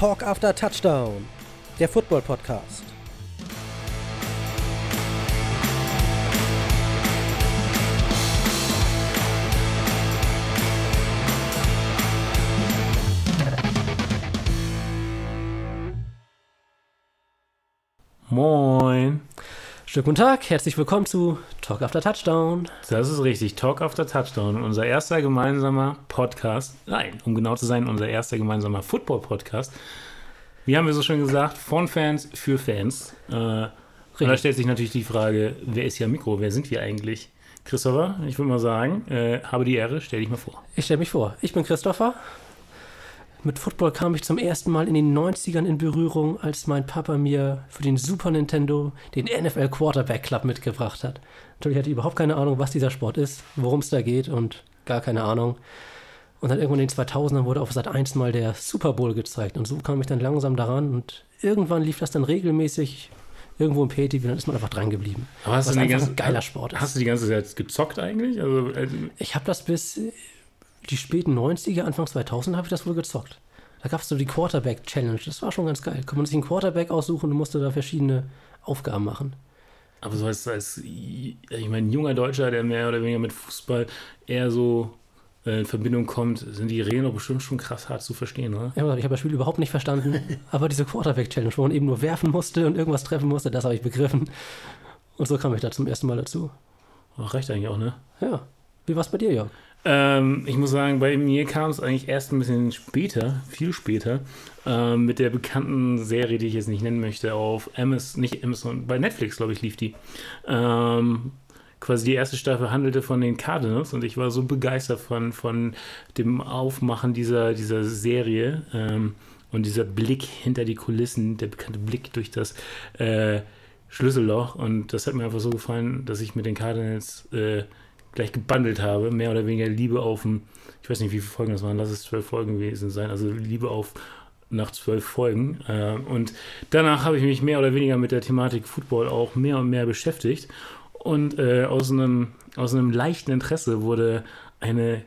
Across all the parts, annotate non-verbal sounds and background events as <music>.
Talk After Touchdown, der Football Podcast. Moin. Schönen guten Tag, herzlich willkommen zu Talk After Touchdown. Das ist richtig, Talk After Touchdown, unser erster gemeinsamer Podcast. Nein, um genau zu sein, unser erster gemeinsamer Football-Podcast. Wie haben wir so schon gesagt, von Fans für Fans. Äh, und da stellt sich natürlich die Frage, wer ist hier am Mikro? Wer sind wir eigentlich? Christopher, ich würde mal sagen, äh, habe die Ehre, stell dich mal vor. Ich stelle mich vor, ich bin Christopher. Mit Football kam ich zum ersten Mal in den 90ern in Berührung, als mein Papa mir für den Super Nintendo den NFL Quarterback Club mitgebracht hat. Natürlich hatte ich überhaupt keine Ahnung, was dieser Sport ist, worum es da geht und gar keine Ahnung. Und dann irgendwann in den 2000ern wurde auf Sat 1 mal der Super Bowl gezeigt und so kam ich dann langsam daran und irgendwann lief das dann regelmäßig irgendwo im PTV und dann ist man einfach dran geblieben. Aber hast was du einfach ganze, ein geiler Sport ist. Hast du die ganze Zeit gezockt eigentlich? Also, also Ich habe das bis die späten 90er, Anfang 2000 habe ich das wohl gezockt. Da gab es so die Quarterback Challenge. Das war schon ganz geil. Kann man sich einen Quarterback aussuchen und musste da verschiedene Aufgaben machen. Aber so als, als ich meine, ein junger Deutscher, der mehr oder weniger mit Fußball eher so äh, in Verbindung kommt, sind die Regeln doch bestimmt schon krass hart zu verstehen, oder? Ja, ich habe das Spiel überhaupt nicht verstanden. <laughs> aber diese Quarterback Challenge, wo man eben nur werfen musste und irgendwas treffen musste, das habe ich begriffen. Und so kam ich da zum ersten Mal dazu. Ach, reicht eigentlich auch, ne? Ja. Wie war es bei dir, Jörg? Ähm, ich muss sagen, bei mir kam es eigentlich erst ein bisschen später, viel später, ähm, mit der bekannten Serie, die ich jetzt nicht nennen möchte, auf Amazon, nicht Amazon, bei Netflix, glaube ich, lief die. Ähm, quasi die erste Staffel handelte von den Cardinals und ich war so begeistert von, von dem Aufmachen dieser, dieser Serie ähm, und dieser Blick hinter die Kulissen, der bekannte Blick durch das äh, Schlüsselloch und das hat mir einfach so gefallen, dass ich mit den Cardinals äh, gleich gebundelt habe, mehr oder weniger Liebe auf dem, ich weiß nicht, wie viele Folgen das waren, lass es zwölf Folgen gewesen sein, also Liebe auf nach zwölf Folgen. Äh, und danach habe ich mich mehr oder weniger mit der Thematik Football auch mehr und mehr beschäftigt. Und äh, aus, einem, aus einem leichten Interesse wurde eine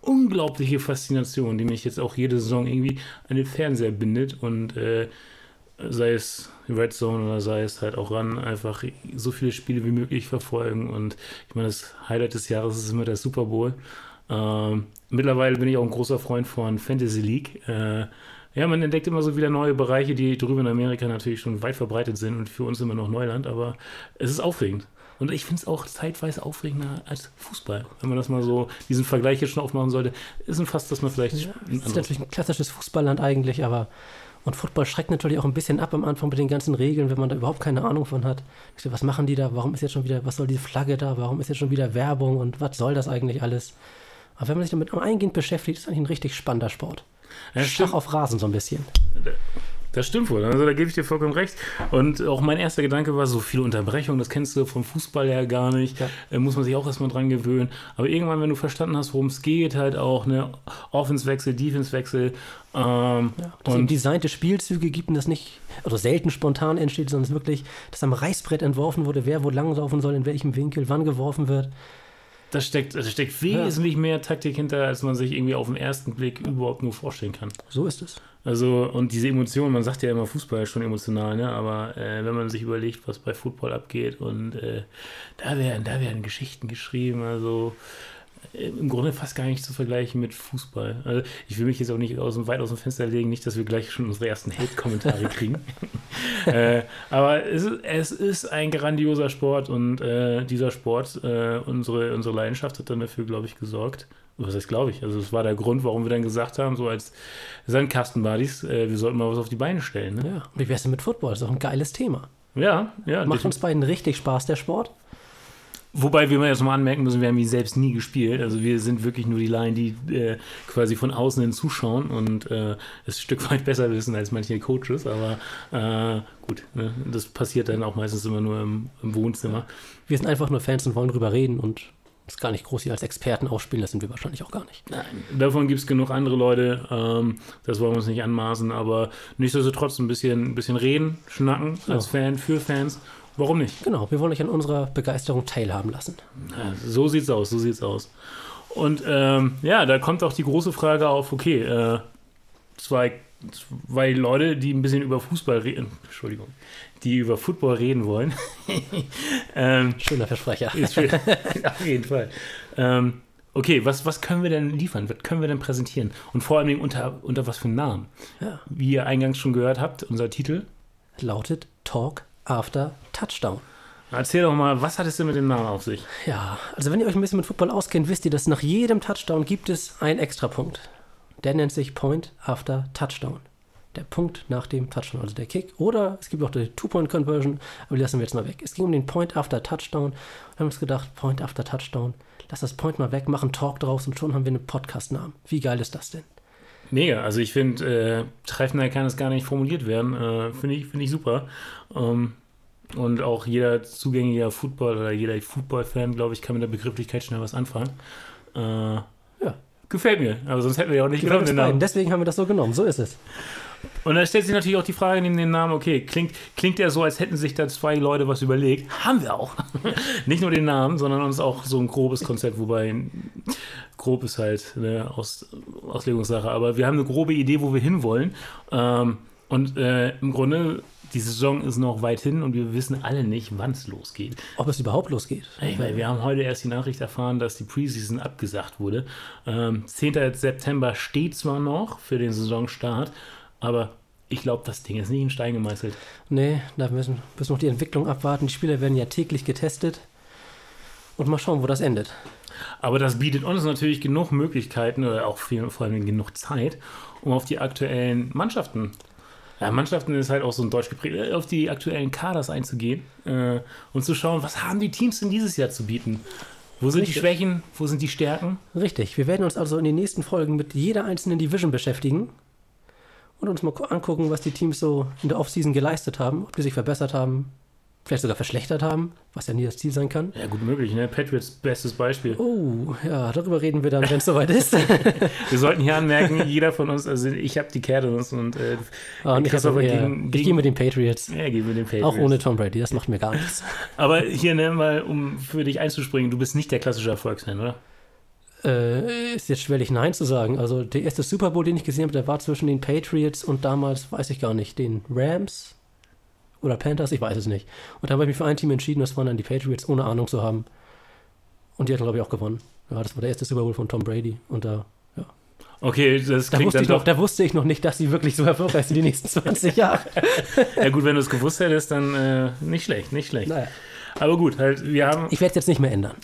unglaubliche Faszination, die mich jetzt auch jede Saison irgendwie an den Fernseher bindet und äh, sei es Red Zone oder sei es halt auch ran, einfach so viele Spiele wie möglich verfolgen. Und ich meine, das Highlight des Jahres ist immer der Super Bowl. Ähm, mittlerweile bin ich auch ein großer Freund von Fantasy League. Äh, ja, man entdeckt immer so wieder neue Bereiche, die drüben in Amerika natürlich schon weit verbreitet sind und für uns immer noch Neuland, aber es ist aufregend. Und ich finde es auch zeitweise aufregender als Fußball. Wenn man das mal so, diesen Vergleich jetzt schon aufmachen sollte, ist ein fast, dass man vielleicht. Ja, ist natürlich ein klassisches Fußballland eigentlich, aber und Football schreckt natürlich auch ein bisschen ab am Anfang mit den ganzen Regeln, wenn man da überhaupt keine Ahnung von hat. Was machen die da? Warum ist jetzt schon wieder, was soll diese Flagge da? Warum ist jetzt schon wieder Werbung und was soll das eigentlich alles? Aber wenn man sich damit eingehend beschäftigt, ist eigentlich ein richtig spannender Sport. Ja, Schach auf Rasen so ein bisschen. Das stimmt wohl. Also da gebe ich dir vollkommen recht. Und auch mein erster Gedanke war so viele Unterbrechungen, das kennst du vom Fußball ja gar nicht. Ja. Äh, muss man sich auch erstmal dran gewöhnen. Aber irgendwann, wenn du verstanden hast, worum es geht, halt auch ne Offenswechsel, Defensewechsel. Ähm, Ja, dass und designte Spielzüge gibt und das nicht, oder selten spontan entsteht, sondern es wirklich, dass am Reißbrett entworfen wurde, wer wo langlaufen soll, in welchem Winkel, wann geworfen wird. Da steckt, da steckt wesentlich mehr Taktik hinter, als man sich irgendwie auf den ersten Blick überhaupt nur vorstellen kann. So ist es. Also, und diese Emotionen, man sagt ja immer, Fußball ist schon emotional, ne? aber äh, wenn man sich überlegt, was bei Football abgeht und äh, da, werden, da werden Geschichten geschrieben, also im Grunde fast gar nicht zu vergleichen mit Fußball. Also, ich will mich jetzt auch nicht aus dem, weit aus dem Fenster legen, nicht, dass wir gleich schon unsere ersten Hate-Kommentare kriegen. <laughs> äh, aber es ist, es ist ein grandioser Sport und äh, dieser Sport, äh, unsere, unsere Leidenschaft hat dann dafür, glaube ich, gesorgt. Was heißt, glaube ich? Also, es war der Grund, warum wir dann gesagt haben, so als Sandkastenbuddies, äh, wir sollten mal was auf die Beine stellen. Ne? Ja. Wie wär's denn mit Football? Das ist auch ein geiles Thema. Ja, ja. Macht uns beiden richtig Spaß, der Sport. Wobei wir mal jetzt mal anmerken müssen, wir haben ihn selbst nie gespielt. Also wir sind wirklich nur die Laien, die äh, quasi von außen hin zuschauen und äh, es ein Stück weit besser wissen als manche Coaches. Aber äh, gut, ne? das passiert dann auch meistens immer nur im, im Wohnzimmer. Wir sind einfach nur Fans und wollen drüber reden und uns gar nicht groß hier als Experten aufspielen. Das sind wir wahrscheinlich auch gar nicht. Davon gibt es genug andere Leute. Ähm, das wollen wir uns nicht anmaßen, aber nichtsdestotrotz ein bisschen, ein bisschen reden, schnacken als Ja. Fan für Fans. Warum nicht? Genau, wir wollen euch an unserer Begeisterung teilhaben lassen. Ja, so sieht's aus, so sieht's aus. Und ähm, ja, da kommt auch die große Frage auf, okay, äh, zwei weil Leute, die ein bisschen über Fußball reden, Entschuldigung, die über Football reden wollen. <laughs> ähm, Schöner Versprecher. Schön, <laughs> auf jeden Fall. Ähm, okay, was, was können wir denn liefern? Was können wir denn präsentieren? Und vor allem unter, unter was für einen Namen? Ja. Wie ihr eingangs schon gehört habt, unser Titel lautet Talk After Touchdown. Erzähl doch mal, was hat es denn mit dem Namen auf sich? Ja, also wenn ihr euch ein bisschen mit Football auskennt, wisst ihr, dass nach jedem Touchdown gibt es einen Extrapunkt. Der nennt sich Point After Touchdown. Der Punkt nach dem Touchdown, also der Kick. Oder es gibt auch die Two-Point-Conversion, aber die lassen wir jetzt mal weg. Es ging um den Point After Touchdown. Wir haben uns gedacht, Point After Touchdown, lass das Point mal weg, machen Talk draus und schon haben wir einen Podcast-Namen. Wie geil ist das denn? Mega, also ich finde, äh, treffender kann es gar nicht formuliert werden. Äh, finde ich, find ich super. Ähm, und auch jeder zugängliche Football oder jeder Football-Fan, glaube ich, kann mit der Begrifflichkeit schnell was anfangen. Äh, ja. Gefällt mir, aber sonst hätten wir ja auch nicht Gefällt genommen. Deswegen haben wir das so genommen, so ist es. Und da stellt sich natürlich auch die Frage neben dem Namen, okay, klingt, klingt ja so, als hätten sich da zwei Leute was überlegt. Haben wir auch. <laughs> Nicht nur den Namen, sondern uns auch so ein grobes Konzept, wobei grob ist halt eine Aus, Auslegungssache. Aber wir haben eine grobe Idee, wo wir hinwollen. Ähm, und äh, im Grunde, die Saison ist noch weit hin und wir wissen alle nicht, wann es losgeht. Ob es überhaupt losgeht. Ey, weil wir haben heute erst die Nachricht erfahren, dass die Preseason abgesagt wurde. Ähm, 10. September steht zwar noch für den Saisonstart, aber ich glaube, das Ding ist nicht in Stein gemeißelt. Nee, da müssen wir noch die Entwicklung abwarten. Die Spieler werden ja täglich getestet. Und mal schauen, wo das endet. Aber das bietet uns natürlich genug Möglichkeiten oder auch viel, vor allem genug Zeit, um auf die aktuellen Mannschaften, ja, Mannschaften ist halt auch so ein deutsch geprägt, äh, auf die aktuellen Kaders einzugehen äh, und zu schauen, was haben die Teams denn dieses Jahr zu bieten? Wo sind Richtig. die Schwächen? Wo sind die Stärken? Richtig. Wir werden uns also in den nächsten Folgen mit jeder einzelnen Division beschäftigen und uns mal angucken, was die Teams so in der Offseason geleistet haben, ob die sich verbessert haben, vielleicht sogar verschlechtert haben, was ja nie das Ziel sein kann. Ja, gut möglich, ne? Patriots bestes Beispiel. Oh, ja, darüber reden wir dann, wenn es soweit ist. <laughs> wir sollten hier anmerken, <laughs> jeder von uns, also ich habe die Cardinals und äh, ah, ich, also, ja, gegen, ich gehe mit den Patriots. Ja, gehe mit den Patriots. Auch ohne Tom Brady, das macht mir gar nichts. Aber hier, ne, mal, um für dich einzuspringen, du bist nicht der klassische Erfolgsfan, oder? Äh, ist jetzt schwerlich Nein zu sagen. Also der erste Super Bowl, den ich gesehen habe, der war zwischen den Patriots und damals, weiß ich gar nicht, den Rams oder Panthers, ich weiß es nicht. Und da habe ich mich für ein Team entschieden, das waren dann die Patriots, ohne Ahnung zu haben. Und die hatten, glaube ich, auch gewonnen. Ja, das war der erste Super Bowl von Tom Brady. Und da, ja. Okay, das da klingt dann doch... Noch, da wusste ich noch nicht, dass sie wirklich so erfolgreich sind die nächsten <laughs> 20 Jahre. ja gut, wenn du es gewusst hättest, dann äh, nicht schlecht, nicht schlecht. Naja. Aber gut, halt, wir haben... Ich werde es jetzt nicht mehr ändern.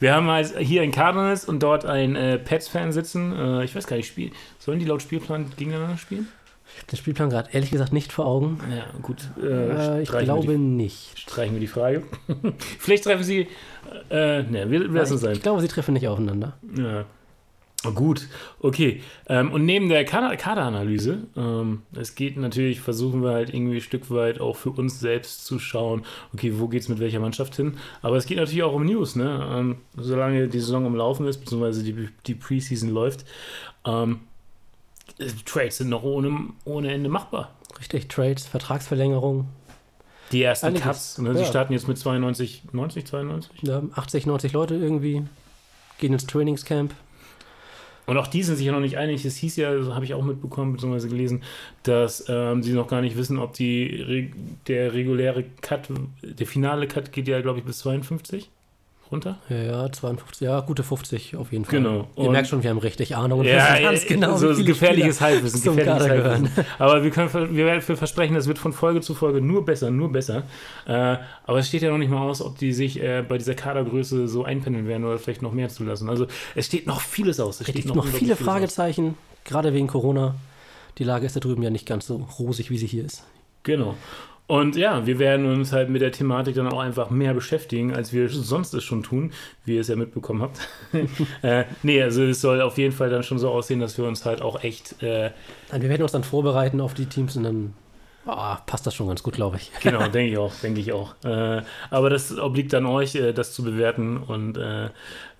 Wir haben halt hier ein Cardinals und dort ein äh, Pets-Fan sitzen. Äh, ich weiß gar nicht, spiel, sollen die laut Spielplan gegeneinander spielen? Ich habe den Spielplan gerade ehrlich gesagt nicht vor Augen. Ja, gut. Äh, ich glaube die, nicht. Streichen wir die Frage. <laughs> Vielleicht treffen sie. Äh, ne, wir lassen es sein. Ich glaube, sie treffen nicht aufeinander. Ja. Gut, okay. Ähm, und neben der Kaderanalyse, ähm, es geht natürlich, versuchen wir halt irgendwie ein Stück weit auch für uns selbst zu schauen, okay, wo geht es mit welcher Mannschaft hin? Aber es geht natürlich auch um News, ne? Ähm, solange die Saison am Laufen ist, beziehungsweise die, die Preseason läuft, ähm, Trades sind noch ohne, ohne Ende machbar. Richtig, Trades, Vertragsverlängerung. Die ersten Einiges. Cuts, ne? Ja. sie starten jetzt mit 92, 90, 92? Ja, 80, 90 Leute irgendwie, gehen ins Trainingscamp und auch die sind sich ja noch nicht einig. Es hieß ja, habe ich auch mitbekommen bzw. gelesen, dass ähm, sie noch gar nicht wissen, ob die der reguläre Cut, der finale Cut geht ja, glaube ich, bis 52 runter? Ja, ja, 52, ja, gute 50 auf jeden Fall. Genau. Ihr und merkt schon, wir haben richtig Ahnung und ja, <laughs> ganz genau, so wie gefährliches Halbwissen. Gefährliches Halbwissen. Aber wir können wir werden für versprechen, das wird von Folge zu Folge nur besser, nur besser. Äh, aber es steht ja noch nicht mal aus, ob die sich äh, bei dieser Kadergröße so einpendeln werden oder vielleicht noch mehr zulassen. Also es steht noch vieles aus. Es steht noch, noch viele Fragezeichen, aus. gerade wegen Corona. Die Lage ist da drüben ja nicht ganz so rosig, wie sie hier ist. Genau. Und ja, wir werden uns halt mit der Thematik dann auch einfach mehr beschäftigen, als wir sonst es schon tun, wie ihr es ja mitbekommen habt. <laughs> äh, nee, also es soll auf jeden Fall dann schon so aussehen, dass wir uns halt auch echt. Äh, wir werden uns dann vorbereiten auf die Teams und dann oh, passt das schon ganz gut, glaube ich. <laughs> genau, denke ich auch, denke ich auch. Äh, aber das obliegt dann euch, äh, das zu bewerten und äh,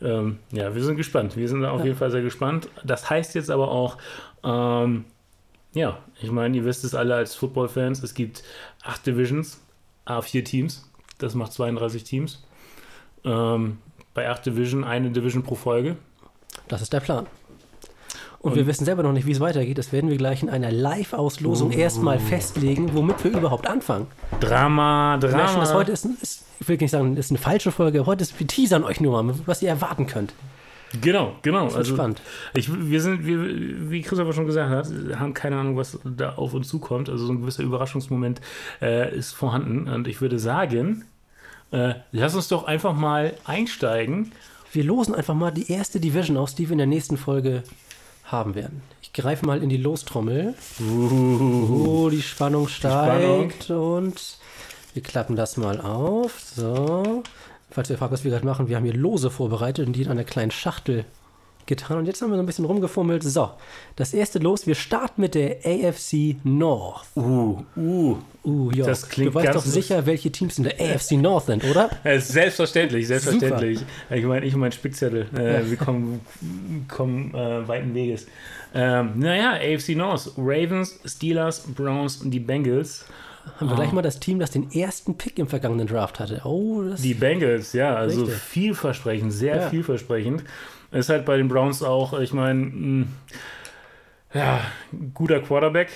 ähm, ja, wir sind gespannt. Wir sind auf ja. jeden Fall sehr gespannt. Das heißt jetzt aber auch, ähm, ja, ich meine, ihr wisst es alle als Football-Fans, es gibt acht Divisions, A4 Teams, das macht 32 Teams. Ähm, bei acht Division eine Division pro Folge. Das ist der Plan. Und, Und, wir wissen selber noch nicht, wie es weitergeht. Das werden wir gleich in einer Live-Auslosung erstmal festlegen, womit wir überhaupt anfangen. Drama, Drama. dass heute ist, ist, ich will nicht sagen, ist eine falsche Folge. Heute ist, wir teasern euch nur mal, was ihr erwarten könnt. Genau, genau. wird Also, spannend. Ich, wir sind, wir, wie Christopher schon gesagt hat, haben keine Ahnung, was da auf uns zukommt. Also so ein gewisser Überraschungsmoment äh, ist vorhanden. Und ich würde sagen, äh, lass uns doch einfach mal einsteigen. Wir losen einfach mal die erste Division aus, die wir in der nächsten Folge haben werden. Ich greife mal in die Lostrommel. Oh, die Spannung steigt und wir klappen das mal auf. So. Falls ihr fragt, was wir gerade machen, wir haben hier Lose vorbereitet und die in einer kleinen Schachtel getan. Und jetzt haben wir so ein bisschen rumgefummelt. So, das erste Los. Wir starten mit der AFC North. Uh, uh. Uh, ja. Das klingt du weißt doch sicher, welche Teams in der AFC North sind, oder? <laughs> Äh, Selbstverständlich, selbstverständlich. Ich meine, ich und mein Spickzettel, äh, wir kommen, kommen äh, weiten Weges. Ähm, naja, AFC North, Ravens, Steelers, Browns und die Bengals. Haben wir gleich mal das Team, das den ersten Pick im vergangenen Draft hatte. Oh, das Die Bengals, ja, also Richtig. vielversprechend, sehr Ja. vielversprechend. Ist halt bei den Browns auch, ich meine, mh, ja, guter Quarterback,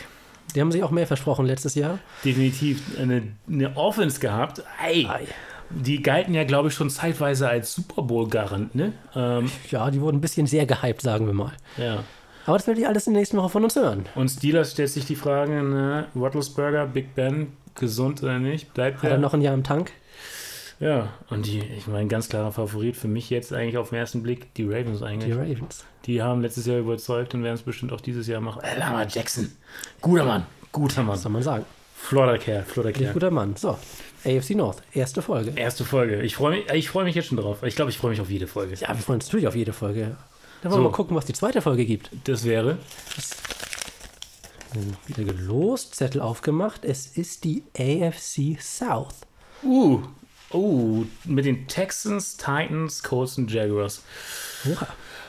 Die haben sich auch mehr versprochen letztes Jahr. definitiv eine, eine Offense gehabt. Ey, Ei. die galten ja, glaube ich, schon zeitweise als Super Bowl-Garant, ne? Ähm, Ja, die wurden ein bisschen sehr gehypt, sagen wir mal. ja. Aber das werdet ihr alles in der nächsten Woche von uns hören. Und Steelers stellt sich die Frage, ne, Roethlisberger, Big Ben, gesund oder nicht? Bleibt Hat er noch ein Jahr im Tank? Ja, und die, ich meine, ganz klarer Favorit für mich jetzt eigentlich auf den ersten Blick, die Ravens Die eigentlich. Ravens. Die haben letztes Jahr überzeugt und werden es bestimmt auch dieses Jahr machen. Äh, Lamar Jackson. Guter Mann. Guter Mann. Was soll man sagen? Flotter Kerl. Flotter Kerl. guter Mann. So, AFC North, erste Folge. Erste Folge. Ich freue mich, ich freue mich jetzt schon drauf. Ich glaube, ich freue mich auf jede Folge. Ja, wir freuen uns natürlich auf jede Folge. Dann wollen So. wir mal gucken, was die zweite Folge gibt. Das wäre. Wieder gelost, Zettel aufgemacht. Es ist die AFC South. Uh. Uh. Mit den Texans, Titans, Colts und Jaguars. Ja.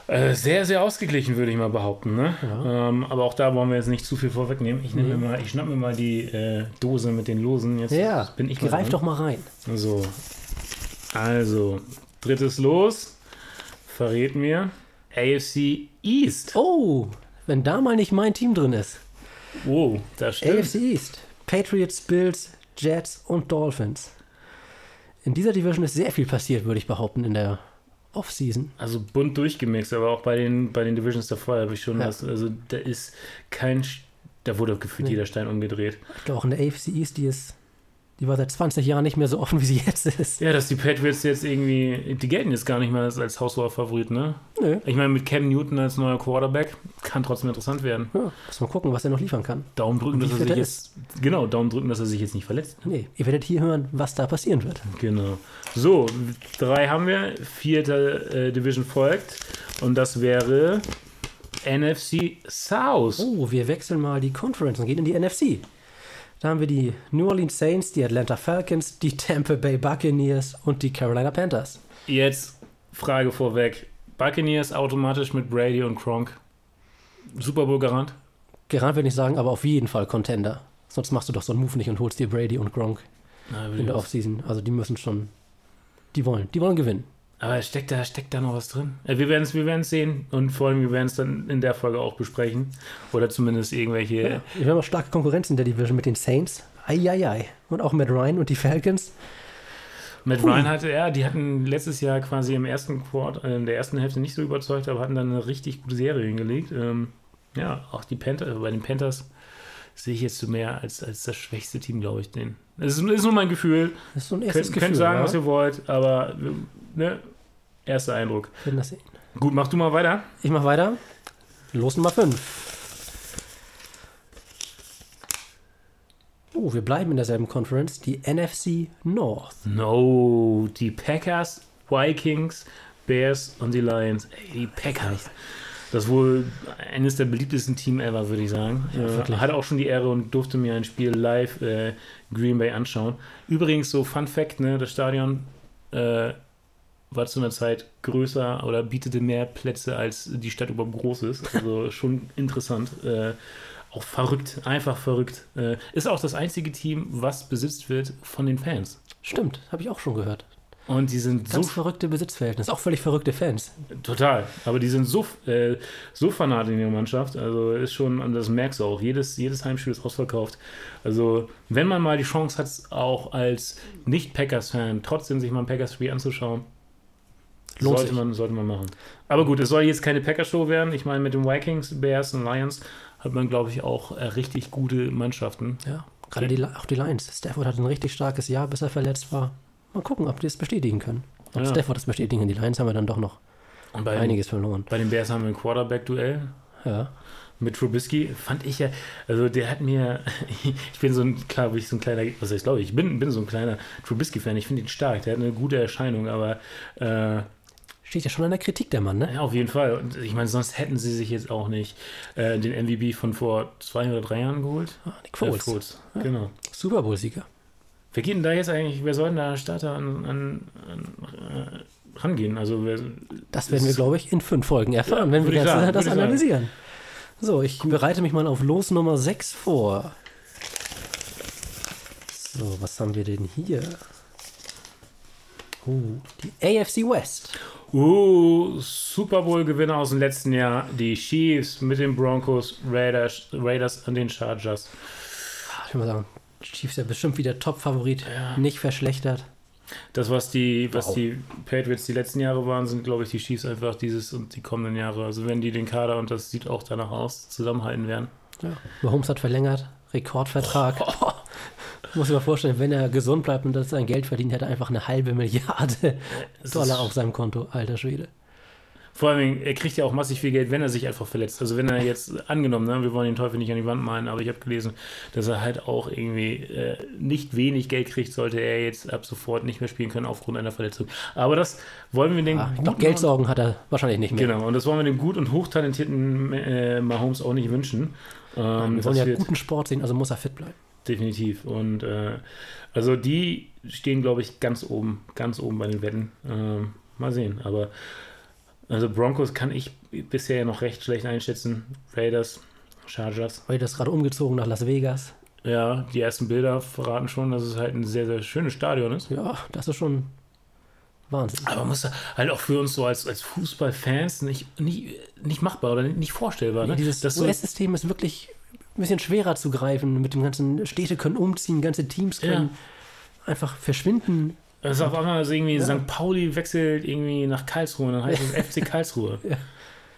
Äh, sehr, sehr ausgeglichen, würde ich mal behaupten. Ne? Ähm, aber auch da wollen wir jetzt nicht zu viel vorwegnehmen. Ich, nehme mir mal, ich schnapp mir mal die äh, Dose mit den Losen. Jetzt Ja, bin ich greif doch mal rein. So. Also, drittes Los. Verrät mir. AFC East. Oh, wenn da mal nicht mein Team drin ist. Oh, das stimmt. AFC East. Patriots, Bills, Jets und Dolphins. In dieser Division ist sehr viel passiert, würde ich behaupten, in der Offseason. Also bunt durchgemixt, aber auch bei den, bei den Divisions davor habe ich schon Ja. was. Also da ist kein. Da wurde gefühlt Nee. jeder Stein umgedreht. Ich glaube auch in der AFC East, die ist, die war seit 20 Jahren nicht mehr so offen, wie sie jetzt ist. Ja, dass die Patriots jetzt irgendwie. Die gelten jetzt gar nicht mehr als, als Haushoher-Favorit, ne? Nö. Ich meine, mit Cam Newton als neuer Quarterback kann trotzdem interessant werden. Ja, muss mal gucken, was er noch liefern kann. Daumen drücken, dass er sich jetzt. Genau, Daumen drücken, dass er sich jetzt nicht verletzt. Nee, ihr werdet hier hören, was da passieren wird. Genau. So, drei haben wir. Vierte äh, Division folgt. Und das wäre NFC South. Oh, wir wechseln mal die Conference und gehen in die NFC. Da haben wir die New Orleans Saints, die Atlanta Falcons, die Tampa Bay Buccaneers und die Carolina Panthers. Jetzt Frage vorweg. Buccaneers automatisch mit Brady und Kronk. Super Bowl Garant? Gerannt würde ich sagen, aber auf jeden Fall Contender. Sonst machst du doch so einen Move nicht und holst dir Brady und Gronk Na, in der Offseason. Also die müssen schon, die wollen, die wollen gewinnen. Aber steckt da, steckt da noch was drin? Äh, Wir werden es wir werden's sehen und vor allem wir werden es dann in der Folge auch besprechen. Oder zumindest irgendwelche. Ja. Wir haben auch starke Konkurrenz in der Division mit den Saints. Eieiei. Und auch mit Ryan und die Falcons. Mit Ryan hatte er, die hatten letztes Jahr quasi im ersten Quart, äh, in der ersten Hälfte nicht so überzeugt, aber hatten dann eine richtig gute Serie hingelegt. Ähm, ja, auch die Panthers, bei den Panthers sehe ich jetzt so mehr als, als das schwächste Team, glaube ich, den. Das ist, ist nur mein Gefühl. Das ist so ein Könnt, erstes könnt Gefühl. sagen, ja? was ihr wollt, aber ne, erster Eindruck. Werden das sehen. Gut, mach du mal weiter. Ich mache weiter. Los Nummer 5. Oh, wir bleiben in derselben Conference. Die NFC North. No, die Packers, Vikings, Bears und die Lions. Ey, die Packers. Das ist wohl eines der beliebtesten Team ever, würde ich sagen. Ja, äh, hatte auch schon die Ehre und durfte mir ein Spiel live äh, Green Bay anschauen. Übrigens, so Fun Fact, ne, das Stadion äh, war zu einer Zeit größer oder bietete mehr Plätze, als die Stadt überhaupt groß ist. Also <laughs> schon interessant. Äh, auch verrückt, einfach verrückt. Äh, ist auch das einzige Team, was besitzt wird von den Fans. Stimmt, habe ich auch schon gehört. Und die sind Ganz so verrückte Besitzverhältnisse, auch völlig verrückte Fans. Total. Aber die sind so, äh, so fanatisch in ihrer Mannschaft. Also ist schon, das merkst du auch, jedes, jedes Heimspiel ist ausverkauft. Also, wenn man mal die Chance hat, auch als Nicht-Packers-Fan trotzdem sich mal ein Packers-Spiel anzuschauen, Lohnt sollte sich. man, sollte man machen. Aber gut, es soll jetzt keine Packers-Show werden. Ich meine, mit den Vikings, Bears und Lions hat man, glaube ich, auch äh, richtig gute Mannschaften. Ja, gerade die, auch die Lions. Stafford hat ein richtig starkes Jahr, bis er verletzt war. Mal gucken, ob die es bestätigen können. Ob Ja. Stafford das bestätigen kann. Die Lions haben wir dann doch noch Und bei, einiges verloren. bei den Bears haben wir ein Quarterback-Duell. Ja. Mit Trubisky fand ich ja, also der hat mir, <laughs> ich bin so ein, klar, bin ich so ein kleiner, was heißt, glaube ich, ich bin, bin so ein kleiner Trubisky-Fan, ich finde ihn stark, der hat eine gute Erscheinung, aber äh, Steht ja schon an der Kritik, der Mann, ne? ja, auf jeden Fall. Und ich meine, sonst hätten sie sich jetzt auch nicht äh, den MVP von vor zwei oder drei Jahren geholt. Ah, Nick Äh, Foles. Foles, Genau. Super Bowl-Sieger. Wer geht denn da jetzt eigentlich, wer soll denn da Starter an, an, an äh, rangehen? Also, wer, Das werden wir, glaube ich, in fünf Folgen erfahren, Ja, wenn wir das, sagen, das sagen. analysieren. So, ich bereite mich mal auf Los Nummer 6 vor. So, was haben wir denn hier? Uh, die AFC West. Uh, Super Bowl-Gewinner aus dem letzten Jahr, die Chiefs mit den Broncos, Raiders, Raiders und den Chargers. Ich würde mal sagen, Chiefs ja bestimmt wieder Top-Favorit. Ja. Nicht verschlechtert. Das, was die, was Wow. die Patriots die letzten Jahre waren, sind, glaube ich, die Chiefs einfach dieses und die kommenden Jahre. Also wenn die den Kader, und das sieht auch danach aus, zusammenhalten werden. Ja. Mahomes hat verlängert. Rekordvertrag. <laughs> Muss ich mir vorstellen, wenn er gesund bleibt und das sein Geld verdient, hätte er einfach eine halbe Milliarde <laughs> Dollar auf seinem Konto. Alter Schwede. Vor allem, er kriegt ja auch massig viel Geld, wenn er sich einfach verletzt. Also wenn er jetzt, <laughs> angenommen, ne, wir wollen den Teufel nicht an die Wand malen, aber ich habe gelesen, dass er halt auch irgendwie äh, nicht wenig Geld kriegt, sollte er jetzt ab sofort nicht mehr spielen können aufgrund einer Verletzung. Aber das wollen wir dem Ah, guten- Geldsorgen hat er wahrscheinlich nicht mehr. Genau, und das wollen wir dem gut und hochtalentierten äh, Mahomes auch nicht wünschen. Ähm, Wir wollen das ja guten Sport sehen, also muss er fit bleiben. Definitiv. Und äh, also die stehen, glaube ich, ganz oben, ganz oben bei den Wetten. Ähm, mal sehen. Aber also Broncos kann ich bisher ja noch recht schlecht einschätzen. Raiders, Chargers. Das gerade umgezogen nach Las Vegas. Ja, die ersten Bilder verraten schon, dass es halt ein sehr, sehr schönes Stadion ist. Ja, das ist schon Wahnsinn. Aber muss halt auch für uns so als, als Fußballfans nicht, nicht, nicht machbar oder nicht vorstellbar. Ne? dieses Dass so- US-System ist wirklich ein bisschen schwerer zu greifen. Mit dem ganzen Städte können umziehen, ganze Teams können einfach verschwinden. Es ist auf einmal so irgendwie, Ja. St. Pauli wechselt irgendwie nach Karlsruhe und dann heißt es <laughs> FC Karlsruhe.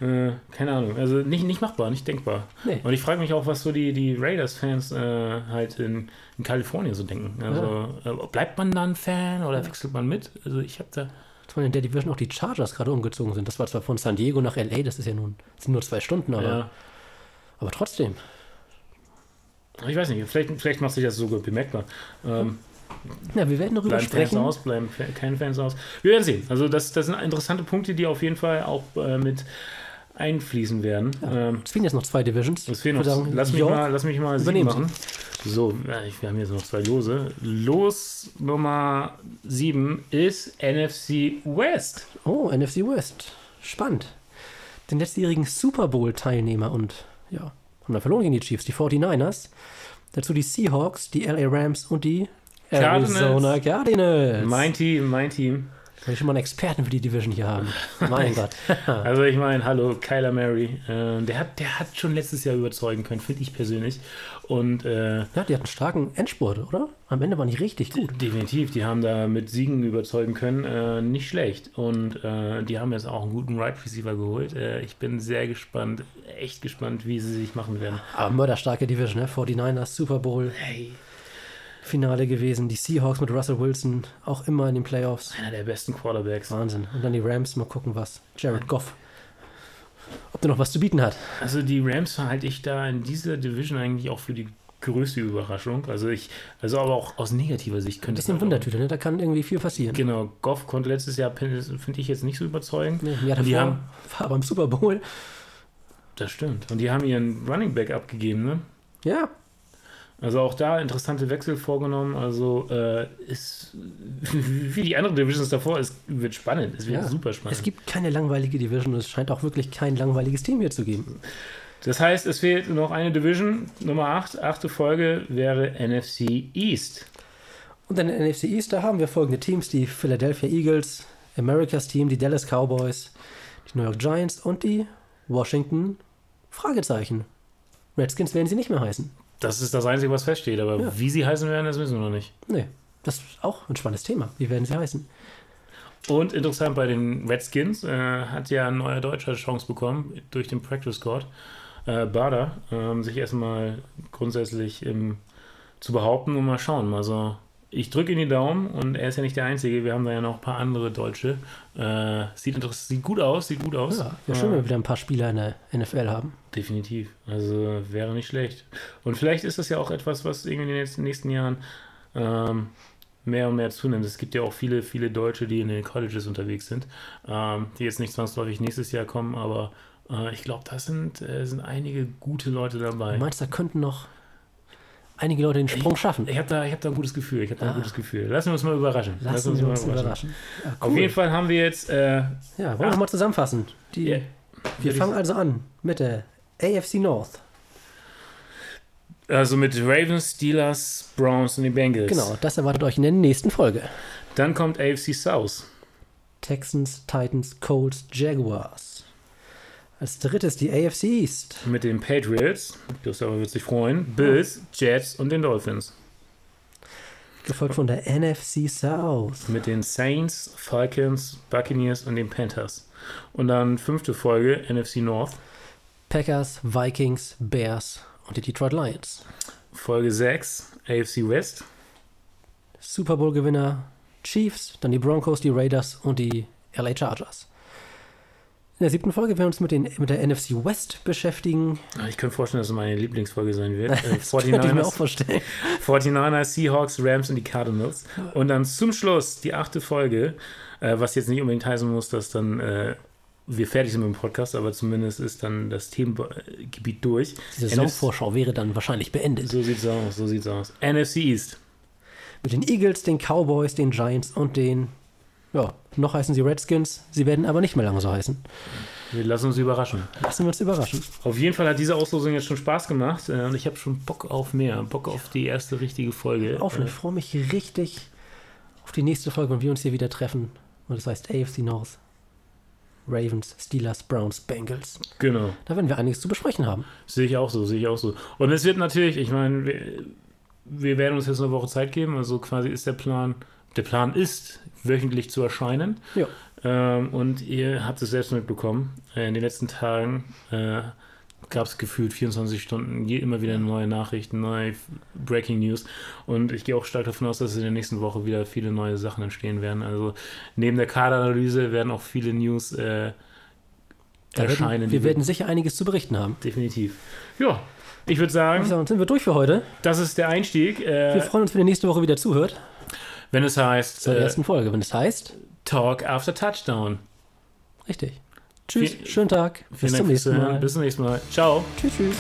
äh, keine Ahnung. Also nicht, nicht machbar, nicht denkbar. Nee. Und ich frage mich auch, was so die, die Raiders-Fans äh, halt in, in Kalifornien so denken. Also äh, bleibt man dann Fan oder wechselt man mit? Also ich habe da. In der Division auch die Chargers gerade umgezogen sind. Das war zwar von San Diego nach LA, das ist ja nun das sind nur zwei Stunden, aber, Ja, aber trotzdem. Ich weiß nicht, vielleicht, vielleicht macht sich das sogar bemerkbar. Ähm, Ja, wir werden darüber bleiben Fans sprechen. aus, bleiben keine Fans aus. Wir werden sehen. Also das, das sind interessante Punkte, die auf jeden Fall auch äh, mit einfließen werden. Ähm, Es fehlen jetzt noch zwei Divisions. Es fehlen noch, sagen, lass, mich mal, lass mich mal sieben machen. So, wir haben jetzt noch zwei Lose. Los Nummer 7 ist NFC West. Oh, NFC West. Spannend. Den letztjährigen Super Bowl-Teilnehmer und ja, haben dann verloren gegen die Chiefs, die 49ers. Dazu die Seahawks, die LA Rams und die Cardinals. Arizona Cardinals. Mein Team, mein Team. Will ich schon mal einen Experten für die Division hier haben. Mein Gott. <laughs> Also ich meine, hallo, Kyler Murray. Äh, der, hat, der hat schon letztes Jahr überzeugen können, finde ich persönlich. Und äh, Ja, die hatten einen starken Endspurt, oder? Am Ende waren die richtig gut. definitiv, die haben da mit Siegen überzeugen können. Äh, nicht schlecht. Und äh, die haben jetzt auch einen guten Right Receiver geholt. Äh, ich bin sehr gespannt, echt gespannt, wie sie sich machen werden. Aber mörderstarke Division, ne? 49ers, Super Bowl, Hey, Finale gewesen. Die Seahawks mit Russell Wilson, auch immer in den Playoffs. einer der besten Quarterbacks. Wahnsinn. Und dann die Rams, mal gucken, was Jared Goff, ob der noch was zu bieten hat. Also die Rams halte ich da in dieser Division eigentlich auch für die größte Überraschung. Also ich, also aber auch aus negativer Sicht könnte Das ist eine es halt Wundertüte, ne? Da kann irgendwie viel passieren. Genau, Goff konnte letztes Jahr, finde ich jetzt nicht so überzeugend. Ne, Ja, die haben- war beim Super Bowl. Das stimmt. Und die haben ihren Running Back abgegeben, ne? Ja, Also auch da interessante Wechsel vorgenommen. Also äh, ist <laughs> wie die anderen Divisions davor, es wird spannend. Es wird Ja. super spannend. es gibt keine langweilige Division und es scheint auch wirklich kein langweiliges Team hier zu geben. das heißt, es fehlt noch eine Division. Nummer 8, achte Folge wäre NFC East. Und in der NFC East, da haben wir folgende Teams: die Philadelphia Eagles, Americas Team, die Dallas Cowboys, die New York Giants und die Washington Fragezeichen. Redskins werden sie nicht mehr heißen. Das ist das Einzige, was feststeht. Aber Ja. wie sie heißen werden, das wissen wir noch nicht. Nee, das ist auch ein spannendes Thema. Wie werden sie heißen? Und interessant bei den Redskins äh, hat ja ein neuer Deutscher Chance bekommen durch den Practice Squad. Äh, Bader, ähm, sich erstmal grundsätzlich ähm, zu behaupten und mal schauen. Also ich drücke in die Daumen und er ist ja nicht der Einzige. Wir haben da ja noch ein paar andere Deutsche. Äh, sieht, sieht gut aus, sieht gut aus. Ja, wäre schön, wenn wir wieder ein paar Spieler in der NFL haben. Definitiv. Also wäre nicht schlecht. Und vielleicht ist das ja auch etwas, was irgendwie in den nächsten, nächsten Jahren ähm, mehr und mehr zunimmt. Es gibt ja auch viele, viele Deutsche, die in den Colleges unterwegs sind, ähm, die jetzt nicht zwangsläufig nächstes Jahr kommen, aber äh, ich glaube, da sind, äh, sind einige gute Leute dabei. Du meinst, da könnten noch einige Leute den Sprung schaffen? Ich habe da, ich hab da ein gutes Gefühl. Ich habe da ein Ah. gutes Gefühl. Lassen wir uns mal überraschen. Lassen wir uns überraschen. Ja, Auf jeden Fall haben wir jetzt äh, Ja, wollen wir nochmal zusammenfassen. Die, Ja. Wir fangen also an mit der AFC North. also mit Ravens, Steelers, Browns und den Bengals. Genau, das erwartet euch in der nächsten Folge. Dann kommt AFC South. Texans, Titans, Colts, Jaguars. Als drittes die AFC East. Mit den Patriots, Gustav wird sich freuen, Bills, Jets und den Dolphins. Gefolgt von der NFC South. Mit den Saints, Falcons, Buccaneers und den Panthers. Und dann fünfte Folge, NFC North, Packers, Vikings, Bears und die Detroit Lions. Folge 6, AFC West, Super Bowl-Gewinner Chiefs, dann die Broncos, die Raiders und die LA Chargers. In der siebten Folge werden wir uns mit, den, mit der NFC West beschäftigen. Ah, Ich könnte vorstellen, dass es meine Lieblingsfolge sein wird. <laughs> Äh, Das könnte ich mir auch 49ers, vorstellen. 49ers, Seahawks, Rams und die Cardinals. Und dann zum Schluss die achte Folge, äh, was jetzt nicht unbedingt heißen muss, dass dann äh, wir fertig sind mit dem Podcast, aber zumindest ist dann das Themengebiet durch. Die NFC Saisonvorschau wäre dann wahrscheinlich beendet. So sieht's aus, so sieht's aus. NFC East. Mit den Eagles, den Cowboys, den Giants und den, ja, noch heißen sie Redskins. Sie werden aber nicht mehr lange so heißen. Wir lassen uns überraschen. Lassen wir uns überraschen. Auf jeden Fall hat diese Auslosung jetzt schon Spaß gemacht äh, und ich habe schon Bock auf mehr, Bock auf die erste richtige Folge. Auf, ich Äh, freue mich richtig auf die nächste Folge, wenn wir uns hier wieder treffen. Und das heißt AFC North. Ravens, Steelers, Browns, Bengals. genau, Da werden wir einiges zu besprechen haben. sehe ich auch so, sehe ich auch so. Und es wird natürlich, ich meine, wir, wir werden uns jetzt eine Woche Zeit geben, also quasi ist der Plan, der Plan ist, wöchentlich zu erscheinen. Ja. Ähm, und ihr habt es selbst mitbekommen. Äh, in den letzten Tagen äh, gab es gefühlt 24 Stunden immer wieder neue Nachrichten, neue Breaking News. Und ich gehe auch stark davon aus, dass in der nächsten Woche wieder viele neue Sachen entstehen werden. Also neben der Kaderanalyse werden auch viele News äh, erscheinen. werden, wir werden sicher einiges zu berichten haben. definitiv. Ja, ich würde Ich sagen, sag, dann sind wir durch für heute. das ist der Einstieg. Wir Äh, freuen uns, wenn ihr nächste Woche wieder zuhört. Wenn es heißt Zur äh, ersten Folge. Wenn es heißt, Talk After Touchdown. richtig. Tschüss, Vielen- schönen Tag. Bis zum nächsten. Mal. Bis zum nächsten Mal. Ciao. Tschüss, tschüss.